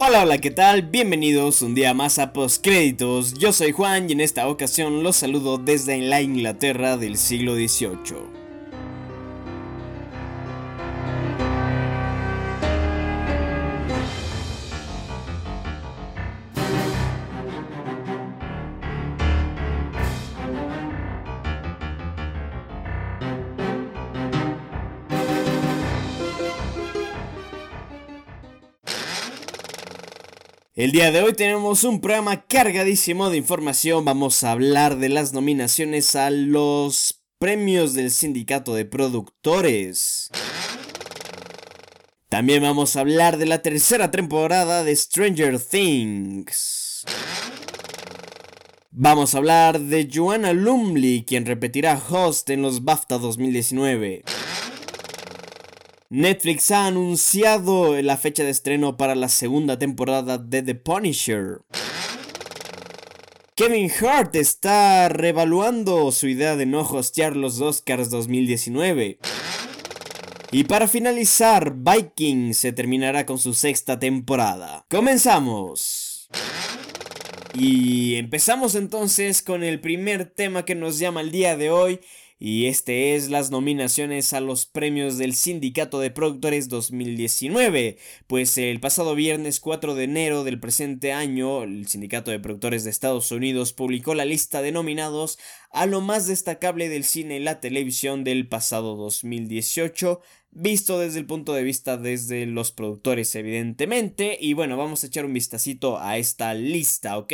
Hola, hola, ¿qué tal? Bienvenidos un día más a Postcréditos. Yo soy Juan y en esta ocasión los saludo desde la Inglaterra del siglo XVIII. El día de hoy tenemos un programa cargadísimo de información. Vamos a hablar de las nominaciones a los premios del sindicato de productores. También vamos a hablar de la tercera temporada de Stranger Things. Vamos a hablar de Joanna Lumley, quien repetirá host en los BAFTA 2019. Netflix ha anunciado la fecha de estreno para la segunda temporada de The Punisher. Kevin Hart está revaluando su idea de no hostear los Oscars 2019. Y para finalizar, Viking se terminará con su sexta temporada. ¡Comenzamos! Y empezamos entonces con el primer tema que nos llama el día de hoy y este es las nominaciones a los premios del Sindicato de Productores 2019, pues el pasado viernes 4 de enero del presente año, el Sindicato de Productores de Estados Unidos publicó la lista de nominados a lo más destacable del cine y la televisión del pasado 2018, visto desde el punto de vista desde los productores evidentemente, y bueno, vamos a echar un vistacito a esta lista, ¿ok?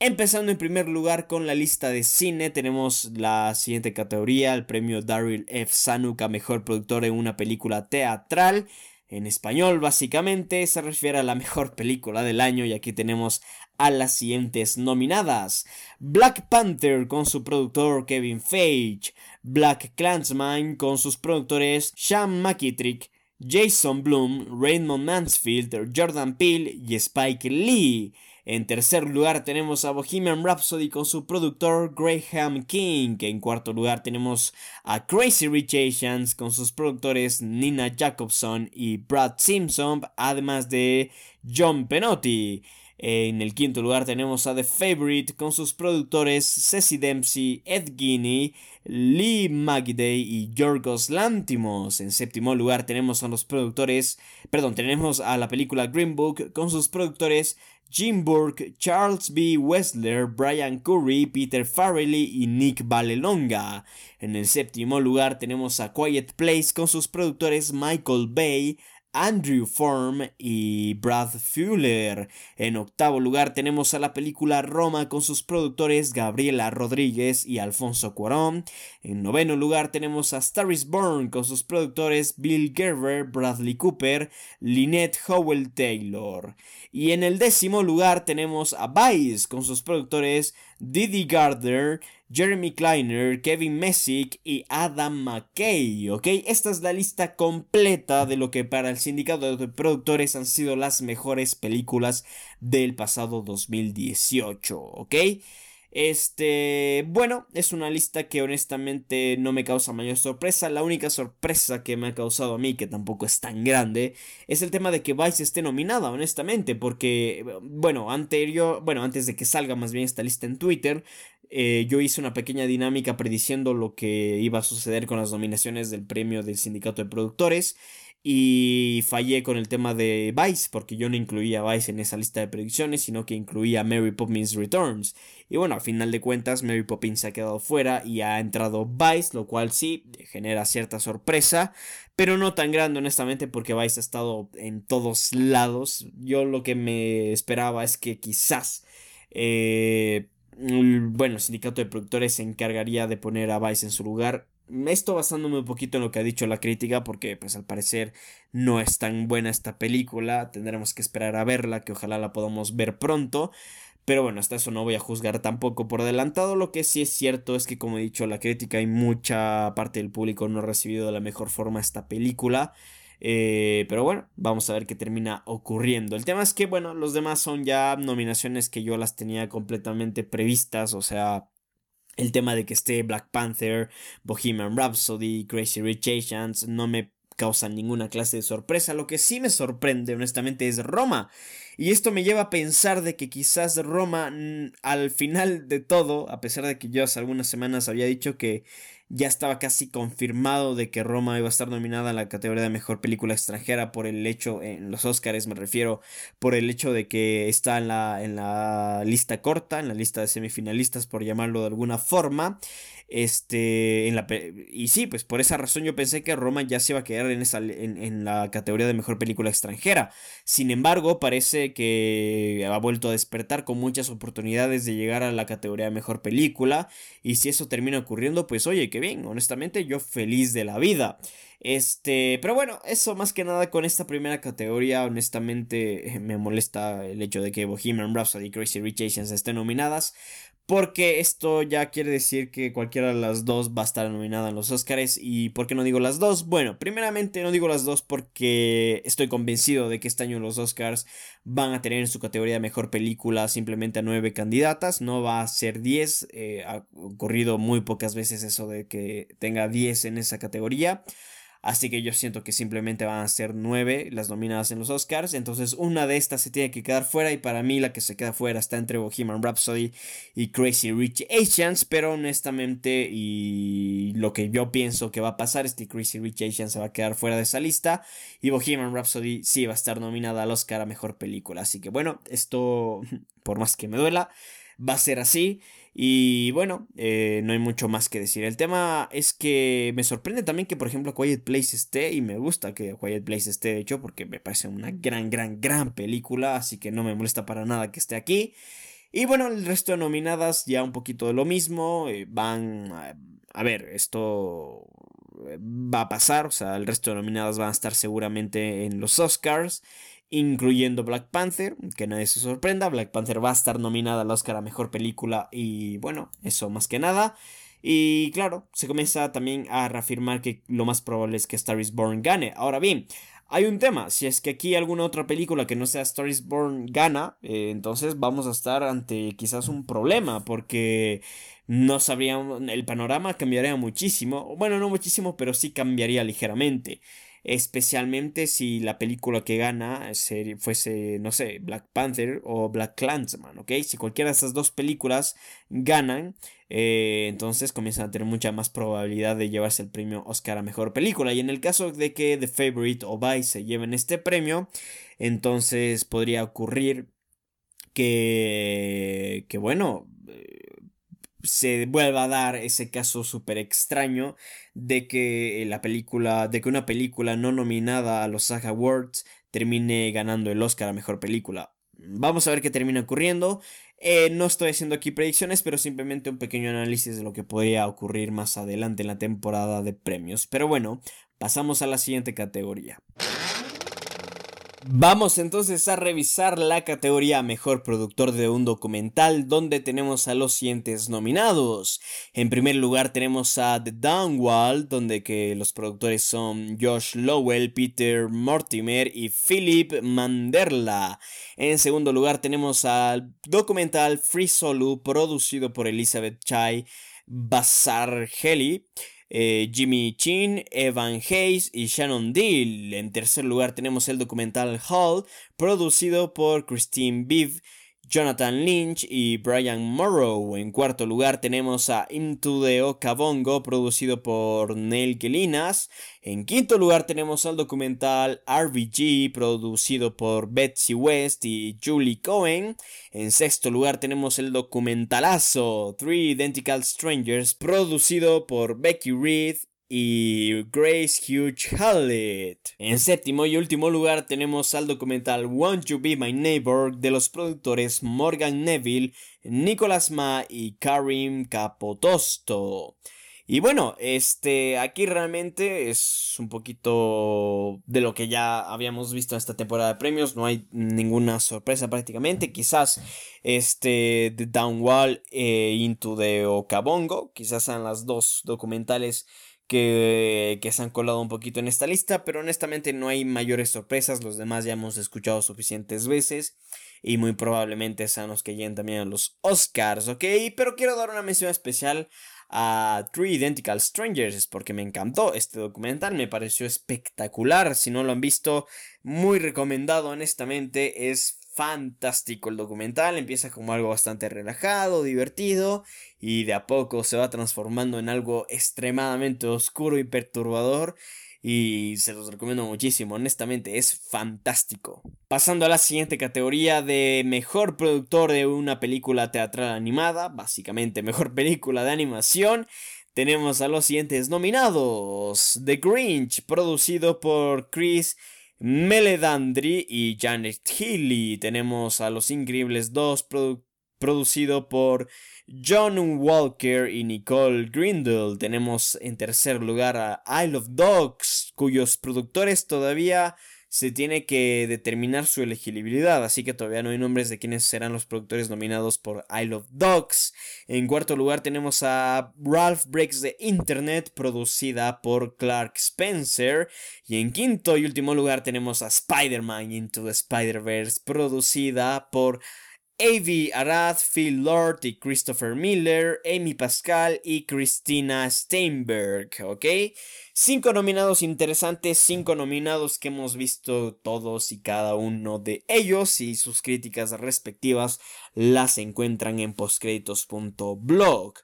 Empezando en primer lugar con la lista de cine, tenemos la siguiente categoría, el premio Daryl F. Zanuck a Mejor Productor en una película teatral. En español, básicamente, se refiere a la mejor película del año y aquí tenemos a las siguientes nominadas. Black Panther con su productor Kevin Feige, Black Clansman con sus productores Sean McKittrick, Jason Bloom, Raymond Mansfield, Jordan Peele y Spike Lee. En tercer lugar tenemos a Bohemian Rhapsody con su productor Graham King. En cuarto lugar tenemos a Crazy Rich Asians con sus productores Nina Jacobson y Brad Simpson, además de John Penotti. En el quinto lugar tenemos a The Favorite con sus productores Ceci Dempsey, Ed Guinea, Lee Magday y Yorgos Lantimos. En séptimo lugar tenemos a los productores, perdón, tenemos a la película Green Book con sus productores Jim Burke, Charles B. Wessler, Brian Curry, Peter Farrelly y Nick Valelonga. En el séptimo lugar tenemos a Quiet Place con sus productores Michael Bay, Andrew Form y Brad Fuller. En octavo lugar tenemos a la película Roma con sus productores Gabriela Rodríguez y Alfonso Cuarón. En noveno lugar tenemos a Star is Born con sus productores Bill Gerber, Bradley Cooper, Lynette Howell Taylor. Y en el décimo lugar tenemos a Vice con sus productores Didi Gardner, Jeremy Kleiner, Kevin Messick y Adam McKay, ¿ok? Esta es la lista completa de lo que para el sindicato de productores han sido las mejores películas del pasado 2018, ¿ok? Este, bueno, es una lista que honestamente no me causa mayor sorpresa. La única sorpresa que me ha causado a mí, que tampoco es tan grande, es el tema de que Vice esté nominada, honestamente, porque, bueno, anterior, bueno, antes de que salga más bien esta lista en Twitter, eh, yo hice una pequeña dinámica prediciendo lo que iba a suceder con las nominaciones del premio del sindicato de productores y fallé con el tema de Vice, porque yo no incluía a Vice en esa lista de predicciones, sino que incluía a Mary Poppins Returns. Y bueno, al final de cuentas, Mary Poppins se ha quedado fuera y ha entrado Vice, lo cual sí genera cierta sorpresa, pero no tan grande, honestamente, porque Vice ha estado en todos lados. Yo lo que me esperaba es que quizás. Eh, bueno, el sindicato de productores se encargaría de poner a Vice en su lugar esto basándome un poquito en lo que ha dicho la crítica, porque pues al parecer no es tan buena esta película, tendremos que esperar a verla, que ojalá la podamos ver pronto. Pero bueno, hasta eso no voy a juzgar tampoco por adelantado. Lo que sí es cierto es que, como he dicho, la crítica y mucha parte del público no ha recibido de la mejor forma esta película. Eh, pero bueno, vamos a ver qué termina ocurriendo. El tema es que, bueno, los demás son ya nominaciones que yo las tenía completamente previstas. O sea, el tema de que esté Black Panther, Bohemian Rhapsody, Crazy Rich Asians no me causa ninguna clase de sorpresa. Lo que sí me sorprende, honestamente, es Roma. Y esto me lleva a pensar de que quizás Roma al final de todo, a pesar de que yo hace algunas semanas había dicho que ya estaba casi confirmado de que Roma iba a estar nominada a la categoría de mejor película extranjera por el hecho, en los Oscars me refiero, por el hecho de que está en la, en la lista corta, en la lista de semifinalistas, por llamarlo de alguna forma. Este, en la, y sí, pues por esa razón yo pensé que Roma ya se iba a quedar en, esa, en, la categoría de mejor película extranjera. Sin embargo, parece que ha vuelto a despertar con muchas oportunidades de llegar a la categoría de mejor película. Y si eso termina ocurriendo, pues oye, qué bien, honestamente yo feliz de la vida. Este, pero bueno, eso más que nada con esta primera categoría, honestamente me molesta el hecho de que Bohemian Rhapsody y Crazy Rich Asians estén nominadas. Porque esto ya quiere decir que cualquiera de las dos va a estar nominada en los Oscars. ¿Y por qué no digo las dos? Bueno, primeramente no digo las dos porque estoy convencido de que este año los Oscars van a tener en su categoría mejor película simplemente a nueve candidatas. No va a ser 10. Eh, ha ocurrido muy pocas veces eso de que tenga 10 en esa categoría. Así que yo siento que simplemente van a ser nueve las nominadas en los Oscars. Entonces una de estas se tiene que quedar fuera. Y para mí la que se queda fuera está entre Bohemian Rhapsody y Crazy Rich Asians. Pero honestamente y lo que yo pienso que va a pasar es que Crazy Rich Asians se va a quedar fuera de esa lista. Y Bohemian Rhapsody sí va a estar nominada al Oscar a Mejor Película. Así que bueno, esto por más que me duela va a ser así. Y bueno, eh, no hay mucho más que decir. El tema es que me sorprende también que, por ejemplo, Quiet Place esté. Y me gusta que Quiet Place esté, de hecho, porque me parece una gran, gran, gran película. Así que no me molesta para nada que esté aquí. Y bueno, el resto de nominadas ya un poquito de lo mismo. Eh, van... A, a ver, esto eh, va a pasar. O sea, el resto de nominadas van a estar seguramente en los Oscars incluyendo Black Panther, que nadie se sorprenda, Black Panther va a estar nominada al Oscar a Mejor Película y bueno, eso más que nada. Y claro, se comienza también a reafirmar que lo más probable es que Star is Born gane. Ahora bien, hay un tema, si es que aquí alguna otra película que no sea Star is Born gana, eh, entonces vamos a estar ante quizás un problema, porque no sabríamos, el panorama cambiaría muchísimo, bueno, no muchísimo, pero sí cambiaría ligeramente especialmente si la película que gana fuese, no sé, Black Panther o Black Clansman, ¿ok? Si cualquiera de esas dos películas ganan, eh, entonces comienzan a tener mucha más probabilidad de llevarse el premio Oscar a Mejor Película. Y en el caso de que The Favorite o Vice se lleven este premio, entonces podría ocurrir que, que bueno, se vuelva a dar ese caso súper extraño de que la película, de que una película no nominada a los SAG Awards termine ganando el Oscar a Mejor Película. Vamos a ver qué termina ocurriendo. Eh, no estoy haciendo aquí predicciones, pero simplemente un pequeño análisis de lo que podría ocurrir más adelante en la temporada de premios. Pero bueno, pasamos a la siguiente categoría. Vamos entonces a revisar la categoría Mejor Productor de un documental donde tenemos a los siguientes nominados. En primer lugar tenemos a The Downwall donde los productores son Josh Lowell, Peter Mortimer y Philip Manderla. En segundo lugar tenemos al documental Free Solo producido por Elizabeth Chai Bazar Heli. Eh, Jimmy Chin, Evan Hayes y Shannon Deal. En tercer lugar tenemos el documental Hall, producido por Christine Biv Jonathan Lynch y Brian Morrow. En cuarto lugar tenemos a Into the Okabongo, producido por Neil Gelinas. En quinto lugar tenemos al documental RBG, producido por Betsy West y Julie Cohen. En sexto lugar tenemos el documentalazo Three Identical Strangers, producido por Becky Reed y Grace Hugh Hallett. En séptimo y último lugar tenemos al documental Want You Be My Neighbor de los productores Morgan Neville, Nicholas Ma y Karim Capotosto. Y bueno, este aquí realmente es un poquito de lo que ya habíamos visto en esta temporada de premios, no hay ninguna sorpresa prácticamente, quizás este The Downwall e Into the Okabongo, quizás sean las dos documentales que, se han colado un poquito en esta lista, pero honestamente no hay mayores sorpresas, los demás ya hemos escuchado suficientes veces y muy probablemente sean los que lleguen también a los Oscars, ¿ok? Pero quiero dar una mención especial a Three Identical Strangers porque me encantó este documental, me pareció espectacular, si no lo han visto, muy recomendado honestamente, es fantástico el documental, empieza como algo bastante relajado, divertido, y de a poco se va transformando en algo extremadamente oscuro y perturbador. Y se los recomiendo muchísimo, honestamente, es fantástico. Pasando a la siguiente categoría de mejor productor de una película teatral animada, básicamente mejor película de animación, tenemos a los siguientes nominados. The Grinch, producido por Chris Meledandri y Janet Healy. Tenemos a Los Increíbles 2, producido por John Walker y Nicole Grindle. Tenemos en tercer lugar a Isle of Dogs, cuyos productores todavía se tiene que determinar su elegibilidad, así que todavía no hay nombres de quiénes serán los productores nominados por Isle of Dogs. En cuarto lugar tenemos a Ralph Breaks the Internet, producida por Clark Spencer. Y en quinto y último lugar tenemos a Spider-Man Into the Spider-Verse, producida por Avi Arad, Phil Lord y Christopher Miller, Amy Pascal y Christina Steinberg, ¿ok? Cinco nominados interesantes, cinco nominados que hemos visto todos y cada uno de ellos y sus críticas respectivas las encuentran en postcréditos.blog.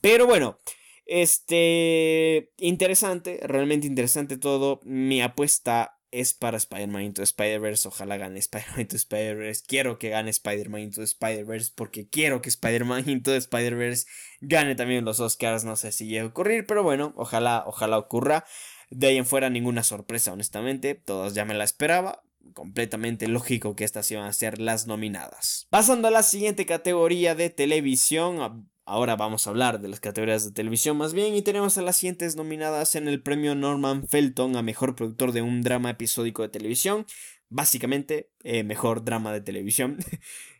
Pero bueno, este interesante, realmente interesante todo. Mi apuesta es para Spider-Man Into Spider-Verse. Ojalá gane Spider-Man Into Spider-Verse. Quiero que gane Spider-Man Into Spider-Verse porque quiero que Spider-Man Into Spider-Verse gane también los Oscars. No sé si llega a ocurrir, pero bueno, ojalá, ojalá ocurra. De ahí en fuera ninguna sorpresa, honestamente. Todos ya me la esperaba. Completamente lógico que estas iban a ser las nominadas. Pasando a la siguiente categoría de televisión, Ahora vamos a hablar de las categorías de televisión más bien y tenemos a las siguientes nominadas en el premio Norman Felton a mejor productor de un drama episódico de televisión. Básicamente, eh, mejor drama de televisión.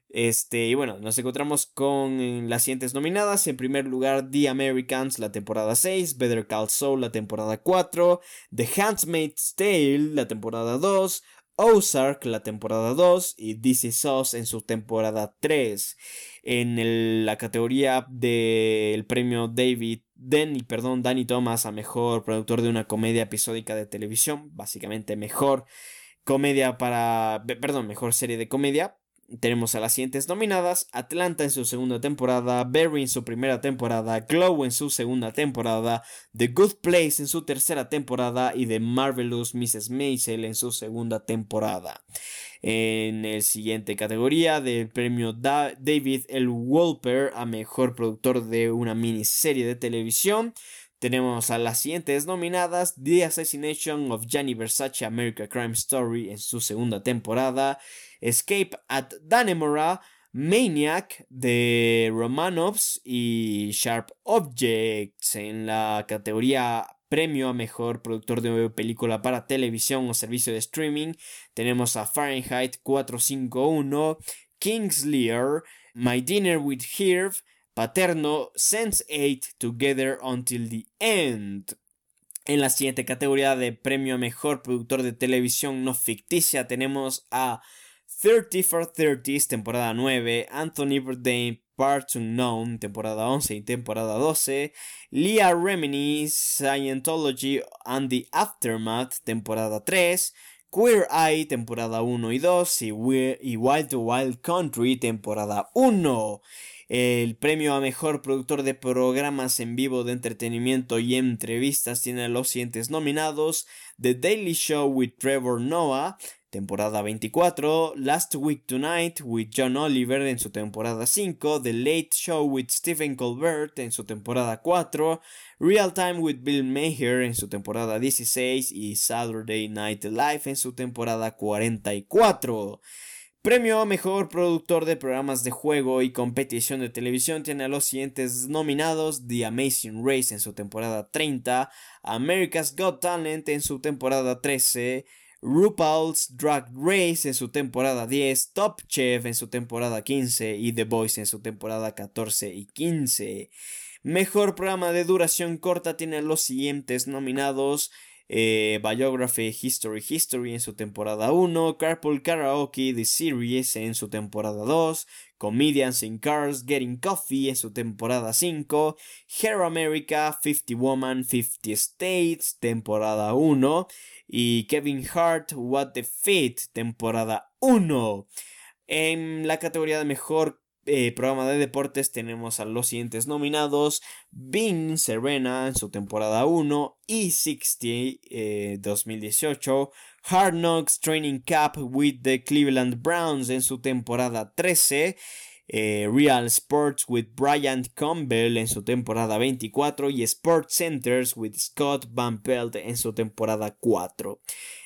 Este, y bueno, nos encontramos con las siguientes nominadas. En primer lugar, The Americans, la temporada 6, Better Call Saul, la temporada 4, The Handmaid's Tale, la temporada 2, Ozark, la temporada 2, y DC Sauce en su temporada 3 en la categoría del premio David perdón, Danny Thomas a mejor productor de una comedia episódica de televisión, básicamente mejor comedia para, perdón, mejor serie de comedia. Tenemos a las siguientes nominadas: Atlanta en su segunda temporada, Barry en su primera temporada, Glow en su segunda temporada, The Good Place en su tercera temporada y The Marvelous Mrs. Maisel en su segunda temporada. En el siguiente categoría del premio David L. Wolper a mejor productor de una miniserie de televisión. Tenemos a las siguientes nominadas: The Assassination of Gianni Versace America Crime Story en su segunda temporada, Escape at Danemora, Maniac de Romanovs y Sharp Objects en la categoría premio a mejor productor de película para televisión o servicio de streaming. Tenemos a Fahrenheit 451, Kingslayer, My Dinner with Herb, Paterno, Sense 8, Together Until the End. En la siguiente categoría de premio a mejor productor de televisión no ficticia tenemos a 30 for 30 temporada 9, Anthony Bourdain, Parts Unknown, temporada 11 y temporada 12, Leah Remini, Scientology and the Aftermath, temporada 3, Queer Eye, temporada 1 y 2, y, Wild to Wild Country, temporada 1. El premio a mejor productor de programas en vivo de entretenimiento y entrevistas tiene los siguientes nominados: The Daily Show with Trevor Noah, temporada 24, Last Week Tonight with John Oliver en su temporada 5, The Late Show with Stephen Colbert en su temporada 4, Real Time with Bill Maher en su temporada 16 y Saturday Night Live en su temporada 44. Premio a Mejor Productor de Programas de Juego y Competición de Televisión tiene a los siguientes nominados: The Amazing Race en su temporada 30, America's Got Talent en su temporada 13, RuPaul's Drag Race en su temporada 10, Top Chef en su temporada 15 y The Voice en su temporada 14 y 15. Mejor programa de duración corta tiene los siguientes nominados. Eh, Biography History History en su temporada 1, Carpool Karaoke The Series en su temporada 2, Comedians in Cars Getting Coffee en su temporada 5, Hair America 50 Woman 50 States temporada 1 y Kevin Hart What the Fit temporada 1. En la categoría de mejor eh, programa de deportes tenemos a los siguientes nominados: Bean Serena en su temporada 1, E60 2018, Hard Knocks Training Cup with the Cleveland Browns en su temporada 13. Eh, Real Sports with Brian Campbell en su temporada 24 y Sports Centers with Scott Van Pelt en su temporada 4.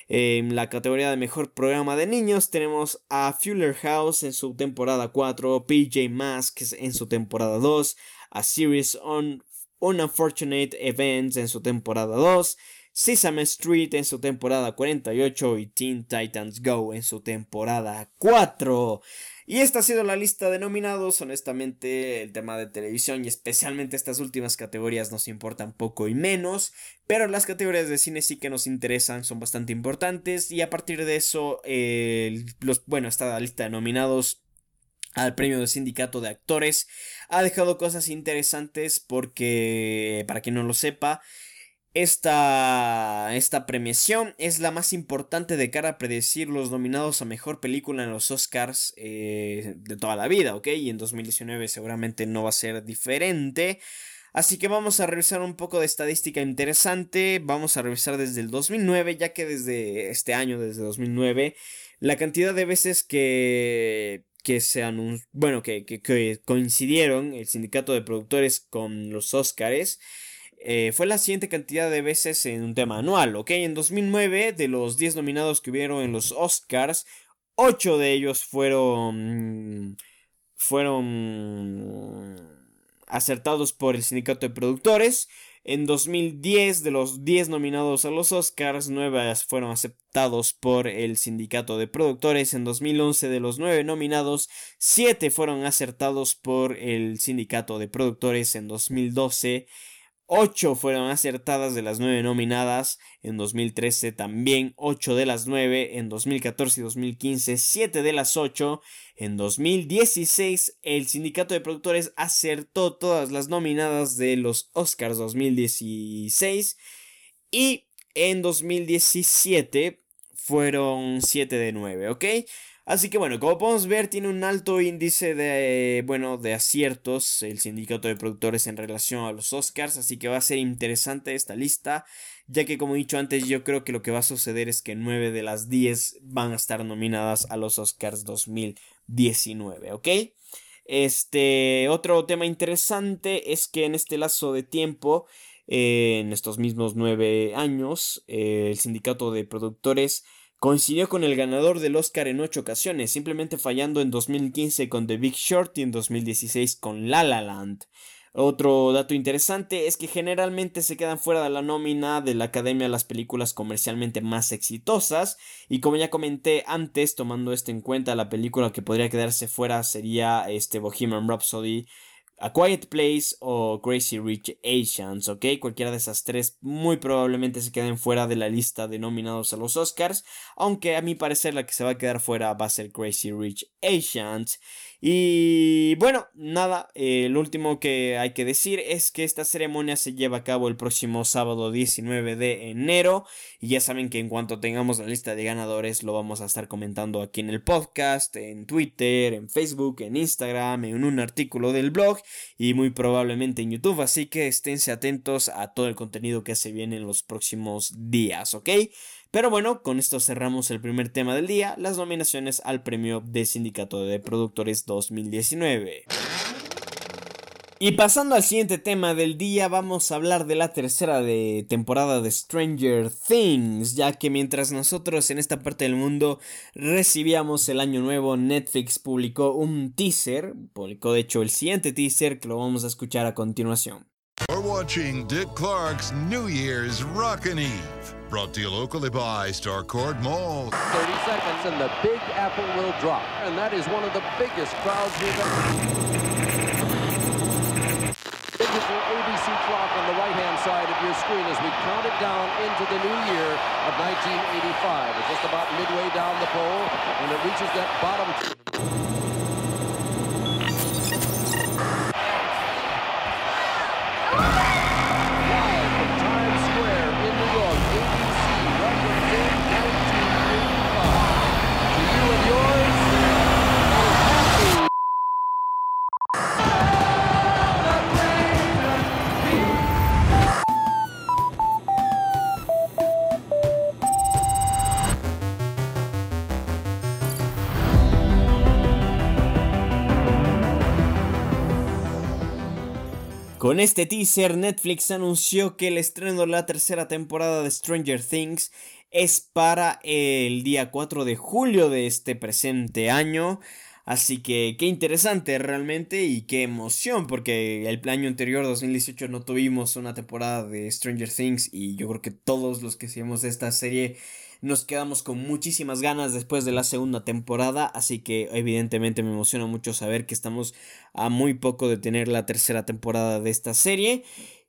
En la categoría de mejor programa de niños tenemos a Fuller House en su temporada 4, PJ Masks en su temporada 2, a Series on Unfortunate Events en su temporada 2, Sesame Street en su temporada 48 y Teen Titans Go en su temporada 4. Y esta ha sido la lista de nominados. Honestamente, el tema de televisión y especialmente estas últimas categorías nos importan poco y menos. Pero las categorías de cine sí que nos interesan, son bastante importantes. Y a partir de eso, los, bueno, esta lista de nominados al premio del sindicato de actores ha dejado cosas interesantes porque, para quien no lo sepa, esta, esta premiación es la más importante de cara a predecir los nominados a mejor película en los Oscars eh, de toda la vida, ¿ok? Y en 2019 seguramente no va a ser diferente. Así que vamos a revisar un poco de estadística interesante. Vamos a revisar desde el 2009, ya que desde este año, desde 2009, la cantidad de veces que que se bueno, que, que, coincidieron el sindicato de productores con los Oscars eh, fue la siguiente cantidad de veces en un tema anual, ¿ok? En 2009, de los 10 nominados que hubieron en los Oscars, 8 de ellos fueron... fueron acertados por el sindicato de productores. En 2010, de los 10 nominados a los Oscars, 9 fueron aceptados por el sindicato de productores. En 2011, de los 9 nominados, 7 fueron acertados por el sindicato de productores. En 2012, 8 fueron acertadas de las 9 nominadas, en 2013 también 8 de las 9, en 2014 y 2015 7 de las 8, en 2016 el sindicato de productores acertó todas las nominadas de los Oscars 2016 y en 2017 fueron 7 de 9, ¿ok? Así que bueno, como podemos ver, tiene un alto índice de, bueno, de aciertos el sindicato de productores en relación a los Oscars, así que va a ser interesante esta lista, ya que como he dicho antes, yo creo que lo que va a suceder es que 9 de las 10 van a estar nominadas a los Oscars 2019, ¿ok? Este, otro tema interesante es que en este lazo de tiempo, en estos mismos 9 años, eh, el sindicato de productores Coincidió con el ganador del Oscar en ocho ocasiones, simplemente fallando en 2015 con The Big Short y en 2016 con La La Land. Otro dato interesante es que generalmente se quedan fuera de la nómina de la Academia las películas comercialmente más exitosas y como ya comenté antes, tomando esto en cuenta, la película que podría quedarse fuera sería este Bohemian Rhapsody a Quiet Place o Crazy Rich Asians, ¿ok? Cualquiera de esas tres muy probablemente se queden fuera de la lista de nominados a los Oscars, aunque a mi parecer la que se va a quedar fuera va a ser Crazy Rich Asians. Y bueno, nada, eh, lo último que hay que decir es que esta ceremonia se lleva a cabo el próximo sábado 19 de enero. Y ya saben que en cuanto tengamos la lista de ganadores lo vamos a estar comentando aquí en el podcast, en Twitter, en Facebook, en Instagram, en un artículo del blog y muy probablemente en YouTube. Así que esténse atentos a todo el contenido que se viene en los próximos días, ¿ok? Pero bueno, con esto cerramos el primer tema del día, las nominaciones al premio de Sindicato de Productores 2019. Y pasando al siguiente tema del día, vamos a hablar de la tercera de temporada de Stranger Things, ya que mientras nosotros en esta parte del mundo recibíamos el año nuevo, Netflix publicó un teaser, publicó de hecho el siguiente teaser que lo vamos a escuchar a continuación. watching Dick Clark's New Year's Rockin' Eve. Brought to you locally by Starcourt Mall. 30 seconds and the Big Apple will drop. And that is one of the biggest crowds we've ever Digital down into the new year of 1985. It's just about midway down the pole when it reaches that bottom... este teaser, Netflix anunció que el estreno de la tercera temporada de Stranger Things es para el día 4 de julio de este presente año. Así que qué interesante realmente y qué emoción, porque el año anterior, 2018, no tuvimos una temporada de Stranger Things y yo creo que todos los que seguimos esta serie nos quedamos con muchísimas ganas después de la segunda temporada, así que evidentemente me emociona mucho saber que estamos a muy poco de tener la tercera temporada de esta serie.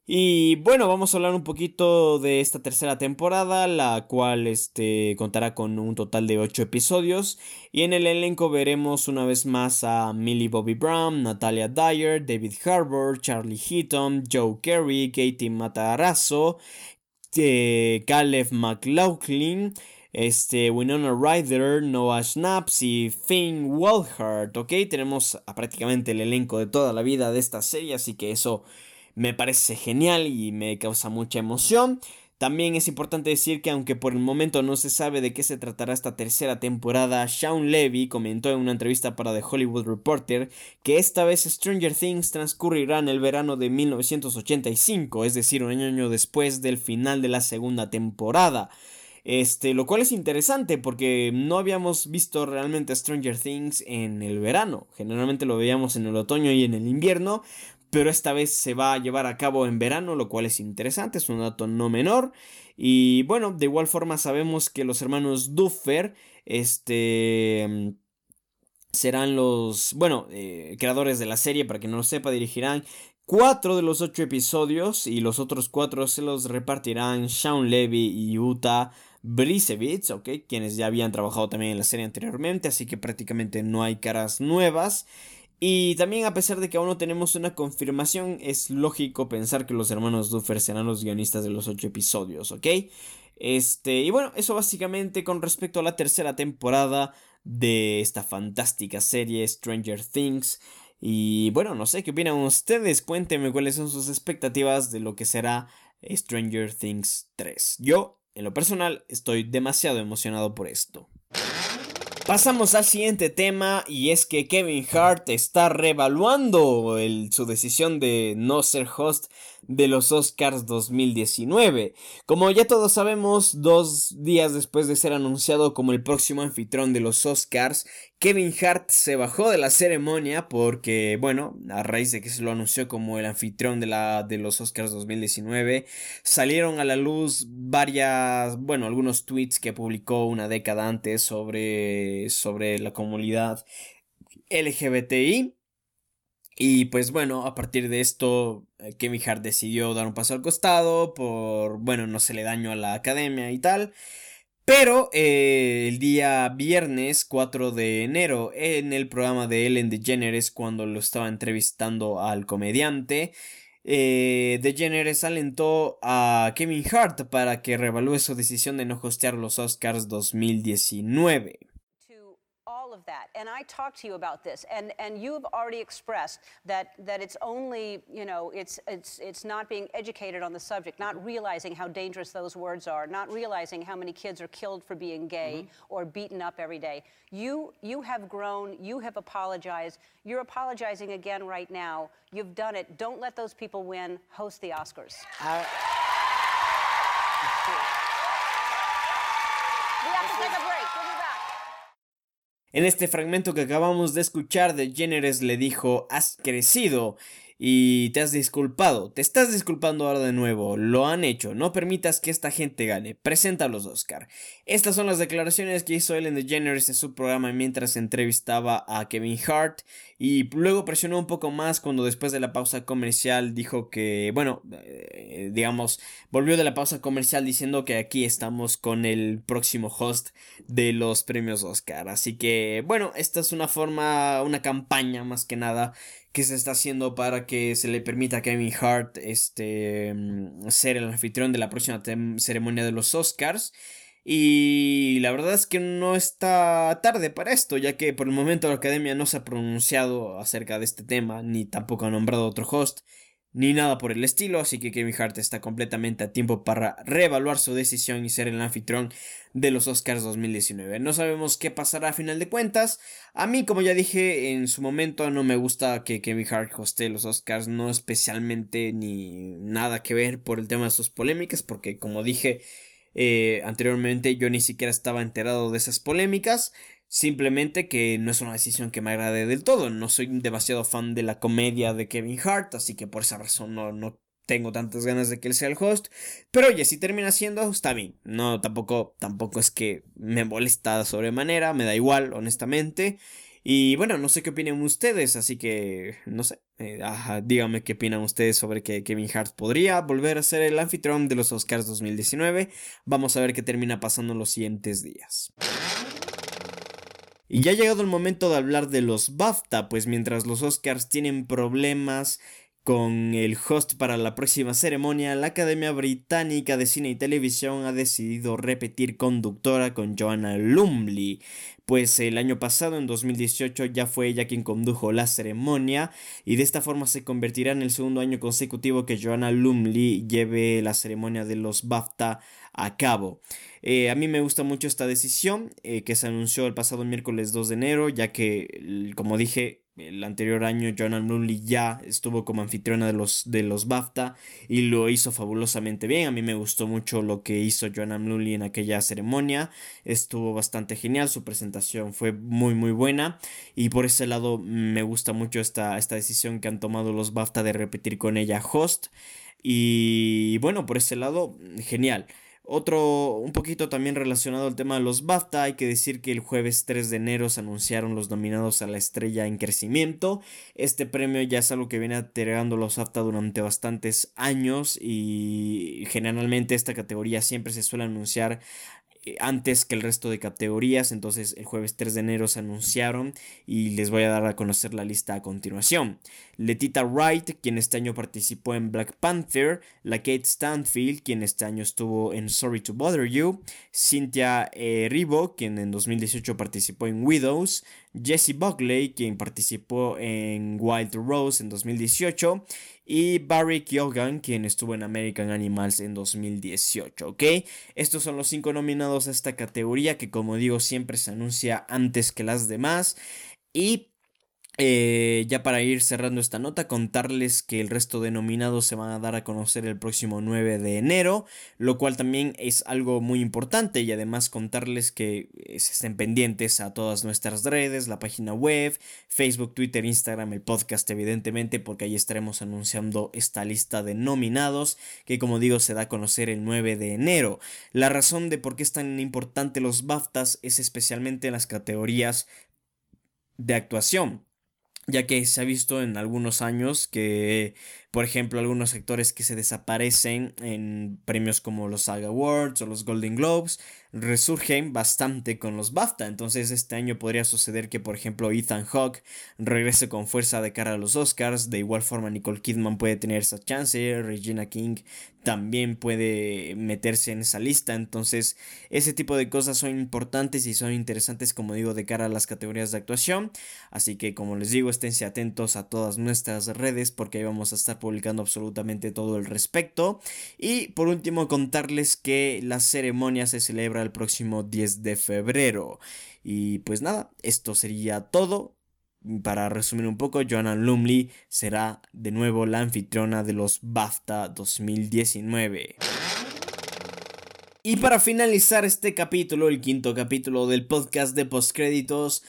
Y bueno, vamos a hablar un poquito de esta tercera temporada, la cual este, contará con un total de 8 episodios. Y en el elenco veremos una vez más a Millie Bobby Brown, Natalia Dyer, David Harbour, Charlie Heaton, Joe Carey, Katie Matarazzo, eh, Caleb McLaughlin, este, Winona Ryder, Noah Snaps y Finn Wolfhard, ¿ok? Tenemos prácticamente el elenco de toda la vida de esta serie, así que eso me parece genial y me causa mucha emoción. También es importante decir que aunque por el momento no se sabe de qué se tratará esta tercera temporada, Sean Levy comentó en una entrevista para The Hollywood Reporter que esta vez Stranger Things transcurrirá en el verano de 1985, es decir, un año después del final de la segunda temporada. Este, lo cual es interesante porque no habíamos visto realmente Stranger Things en el verano. Generalmente lo veíamos en el otoño y en el invierno pero esta vez se va a llevar a cabo en verano, lo cual es interesante, es un dato no menor. Y bueno, de igual forma sabemos que los hermanos Duffer, este serán los, bueno, eh, creadores de la serie, para que no lo sepa, dirigirán cuatro de los ocho episodios y los otros cuatro se los repartirán Sean Levy y Utah Brisevitz, ok, quienes ya habían trabajado también en la serie anteriormente, así que prácticamente no hay caras nuevas. Y también a pesar de que aún no tenemos una confirmación, es lógico pensar que los hermanos Duffer serán los guionistas de los ocho episodios, ¿ok? Este, y bueno, eso básicamente con respecto a la tercera temporada de esta fantástica serie Stranger Things. Y bueno, no sé qué opinan ustedes, cuéntenme cuáles son sus expectativas de lo que será Stranger Things 3. Yo, en lo personal, estoy demasiado emocionado por esto. Pasamos al siguiente tema y es que Kevin Hart está revaluando su decisión de no ser host de los Oscars 2019. Como ya todos sabemos, dos días después de ser anunciado como el próximo anfitrión de los Oscars, Kevin Hart se bajó de la ceremonia porque, bueno, a raíz de que se lo anunció como el anfitrión de, la, de los Oscars 2019, salieron a la luz varias, bueno, algunos tweets que publicó una década antes sobre, sobre la comunidad LGBTI. Y pues bueno, a partir de esto, eh, Kevin Hart decidió dar un paso al costado por, bueno, no se le daño a la academia y tal. Pero eh, el día viernes 4 de enero, en el programa de Ellen DeGeneres, cuando lo estaba entrevistando al comediante, eh, DeGeneres alentó a Kevin Hart para que revalúe su decisión de no hostear los Oscars 2019. Of that. And I talked to you about this, and, and you've already expressed that, that it's only, you know, it's, it's, it's not being educated on the subject, not realizing how dangerous those words are, not realizing how many kids are killed for being gay mm -hmm. or beaten up every day. You, you have grown, you have apologized, you're apologizing again right now. You've done it. Don't let those people win. Host the Oscars. Uh, we have to take a break. En este fragmento que acabamos de escuchar, de Jenneres le dijo, has crecido y te has disculpado. Te estás disculpando ahora de nuevo. Lo han hecho. No permitas que esta gente gane. Presenta los Oscar. Estas son las declaraciones que hizo Ellen DeGeneres en su programa mientras entrevistaba a Kevin Hart. Y luego presionó un poco más cuando después de la pausa comercial dijo que, bueno, eh, digamos, volvió de la pausa comercial diciendo que aquí estamos con el próximo host de los premios Oscar. Así que, bueno, esta es una forma, una campaña más que nada que se está haciendo para que se le permita a Kevin Hart este, mm, ser el anfitrión de la próxima ceremonia de los Oscars. Y la verdad es que no está tarde para esto, ya que por el momento la academia no se ha pronunciado acerca de este tema, ni tampoco ha nombrado otro host. ni nada por el estilo, así que Kevin Hart está completamente a tiempo para reevaluar su decisión y ser el anfitrión de los Oscars 2019. No sabemos qué pasará a final de cuentas. A mí, como ya dije en su momento, no me gusta que Kevin Hart hoste los Oscars, no especialmente ni nada que ver por el tema de sus polémicas, porque como dije eh, anteriormente yo ni siquiera estaba enterado de esas polémicas. Simplemente que no es una decisión que me agrade del todo. No soy demasiado fan de la comedia de Kevin Hart, así que por esa razón no, no tengo tantas ganas de que él sea el host. Pero oye, si termina siendo, está bien. No, tampoco, tampoco es que me molesta sobremanera, me da igual, honestamente. Y bueno, no sé qué opinan ustedes, así que no sé. Eh, díganme qué opinan ustedes sobre que Kevin Hart podría volver a ser el anfitrión de los Oscars 2019. Vamos a ver qué termina pasando en los siguientes días. Y ya ha llegado el momento de hablar de los BAFTA, pues mientras los Oscars tienen problemas con el host para la próxima ceremonia, la Academia Británica de Cine y Televisión ha decidido repetir conductora con Joanna Lumley, pues el año pasado, en 2018, ya fue ella quien condujo la ceremonia y de esta forma se convertirá en el segundo año consecutivo que Joanna Lumley lleve la ceremonia de los BAFTA a cabo. Eh, a mí me gusta mucho esta decisión eh, que se anunció el pasado miércoles 2 de enero, ya que, como dije, el anterior año Joanna Lumley ya estuvo como anfitriona de los, de los BAFTA y lo hizo fabulosamente bien. A mí me gustó mucho lo que hizo Joanna Lumley en aquella ceremonia. Estuvo bastante genial, su presentación fue muy muy buena y por ese lado me gusta mucho esta, esta decisión que han tomado los BAFTA de repetir con ella host. Y bueno, por ese lado, genial. Otro, un poquito también relacionado al tema de los BAFTA, hay que decir que el jueves 3 de enero se anunciaron los nominados a la estrella en crecimiento. Este premio ya es algo que viene entregando los BAFTA durante bastantes años y generalmente esta categoría siempre se suele anunciar antes que el resto de categorías. Entonces el jueves 3 de enero se anunciaron y les voy a dar a conocer la lista a continuación. Letita Wright, quien este año participó en Black Panther, la Kate Stanfield, quien este año estuvo en Sorry to Bother You, Cynthia eh, Ribo, quien en 2018 participó en Widows, Jesse Buckley, quien participó en Wild Rose en 2018, y Barry Keoghan, quien estuvo en American Animals en 2018, ¿ok? Estos son los cinco nominados a esta categoría que como digo siempre se anuncia antes que las demás. Y eh, ya para ir cerrando esta nota, contarles que el resto de nominados se van a dar a conocer el próximo 9 de enero, lo cual también es algo muy importante y además contarles que eh, estén pendientes a todas nuestras redes, la página web, Facebook, Twitter, Instagram, el podcast evidentemente, porque ahí estaremos anunciando esta lista de nominados que como digo se da a conocer el 9 de enero. La razón de por qué es tan importante los BAFTAs es especialmente en las categorías de actuación ya que se ha visto en algunos años que, por ejemplo, algunos actores que se desaparecen en premios como los Saga Awards o los Golden Globes resurgen bastante con los BAFTA. Entonces este año podría suceder que, por ejemplo, Ethan Hawke regrese con fuerza de cara a los Oscars. De igual forma, Nicole Kidman puede tener esa chance. Regina King también puede meterse en esa lista. Entonces, ese tipo de cosas son importantes y son interesantes, como digo, de cara a las categorías de actuación. Así que, como les digo, esténse atentos a todas nuestras redes porque ahí vamos a estar publicando absolutamente todo el respecto. Y por último, contarles que la ceremonia se celebra el próximo 10 de febrero. Y pues nada, esto sería todo. Para resumir un poco, Joanna Lumley será de nuevo la anfitriona de los BAFTA 2019. Y para finalizar este capítulo, el quinto capítulo del podcast de postcréditos,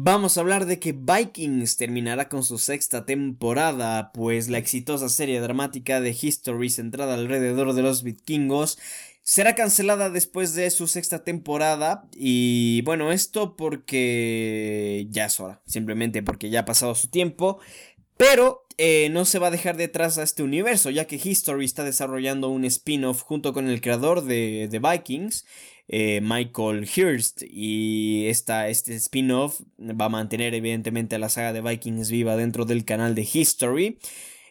Vamos a hablar de que Vikings terminará con su sexta temporada, pues la exitosa serie dramática de History centrada alrededor de los vikingos será cancelada después de su sexta temporada. Y bueno, esto porque ya es hora, simplemente porque ya ha pasado su tiempo, pero eh, no se va a dejar detrás a este universo, ya que History está desarrollando un spin-off junto con el creador de, The Vikings, eh, Michael Hirst, y esta, este spin-off va a mantener evidentemente la saga de Vikings viva dentro del canal de History.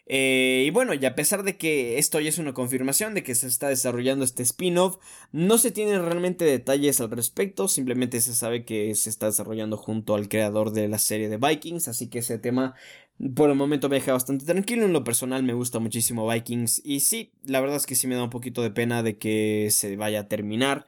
Eh, y bueno, y a pesar de que esto ya es una confirmación de que se está desarrollando este spin-off, no se tienen realmente detalles al respecto, simplemente se sabe que se está desarrollando junto al creador de la serie de Vikings, así que ese tema por el momento me deja bastante tranquilo. En lo personal me gusta muchísimo Vikings. Y sí, la verdad es que sí me da un poquito de pena de que se vaya a terminar.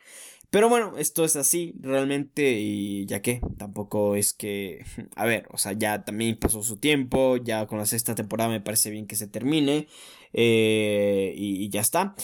Pero bueno, esto es así realmente y ya que tampoco es que, a ver, o sea, ya también pasó su tiempo, ya con la sexta temporada me parece bien que se termine eh, y, ya está.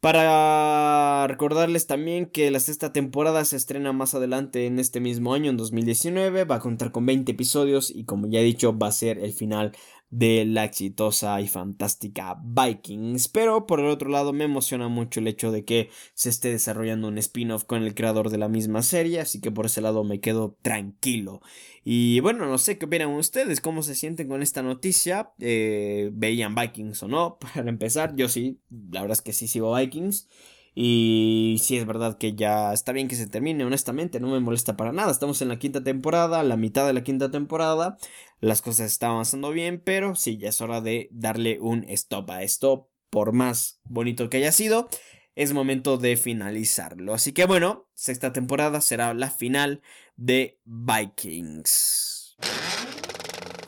Para recordarles también que la sexta temporada se estrena más adelante en este mismo año, en 2019, va a contar con 20 episodios y como ya he dicho va a ser el final de la exitosa y fantástica Vikings. Pero por el otro lado me emociona mucho el hecho de que se esté desarrollando un spin-off con el creador de la misma serie, así que por ese lado me quedo tranquilo. Y bueno, no sé qué opinan ustedes, cómo se sienten con esta noticia, eh, veían Vikings o no, para empezar, yo sí, la verdad es que sí sigo Vikings. Y si es verdad que ya está bien que se termine, honestamente, no me molesta para nada. Estamos en la quinta temporada, la mitad de la quinta temporada. Las cosas están avanzando bien, pero sí, ya es hora de darle un stop a esto. Por más bonito que haya sido, es momento de finalizarlo. Así que bueno, sexta temporada será la final de Vikings.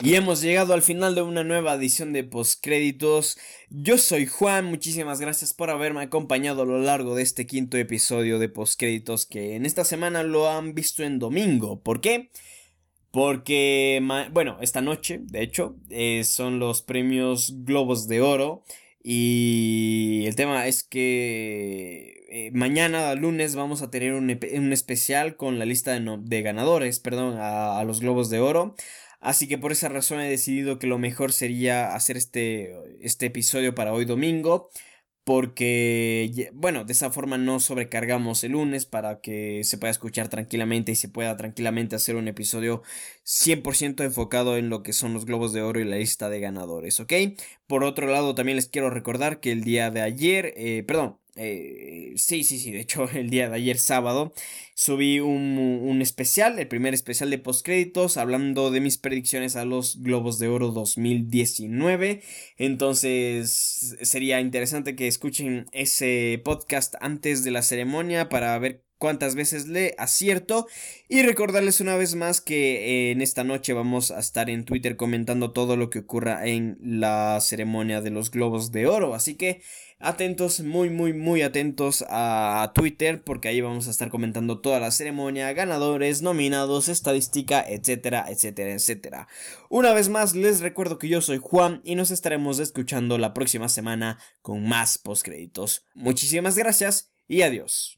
Y hemos llegado al final de una nueva edición de postcréditos. Yo soy Juan, muchísimas gracias por haberme acompañado a lo largo de este quinto episodio de postcréditos que en esta semana lo han visto en domingo. ¿Por qué? Porque, bueno, esta noche, de hecho, eh, son los premios Globos de Oro. Y el tema es que eh, mañana, lunes, vamos a tener un, especial con la lista de, ganadores, perdón, a, los Globos de Oro. Así que por esa razón he decidido que lo mejor sería hacer este, este episodio para hoy domingo. Porque, bueno, de esa forma no sobrecargamos el lunes para que se pueda escuchar tranquilamente y se pueda tranquilamente hacer un episodio 100% enfocado en lo que son los globos de oro y la lista de ganadores, ¿ok? Por otro lado, también les quiero recordar que el día de ayer, eh, perdón, eh, sí, sí, sí, de hecho el día de ayer sábado subí un, un especial, el primer especial de postcréditos, hablando de mis predicciones a los Globos de Oro 2019. Entonces sería interesante que escuchen ese podcast antes de la ceremonia para ver cuántas veces le acierto y recordarles una vez más que en esta noche vamos a estar en Twitter comentando todo lo que ocurra en la ceremonia de los globos de oro así que atentos muy muy muy atentos a Twitter porque ahí vamos a estar comentando toda la ceremonia ganadores nominados estadística etcétera etcétera etcétera. Una vez más les recuerdo que yo soy Juan y nos estaremos escuchando la próxima semana con más postcréditos. Muchísimas gracias y adiós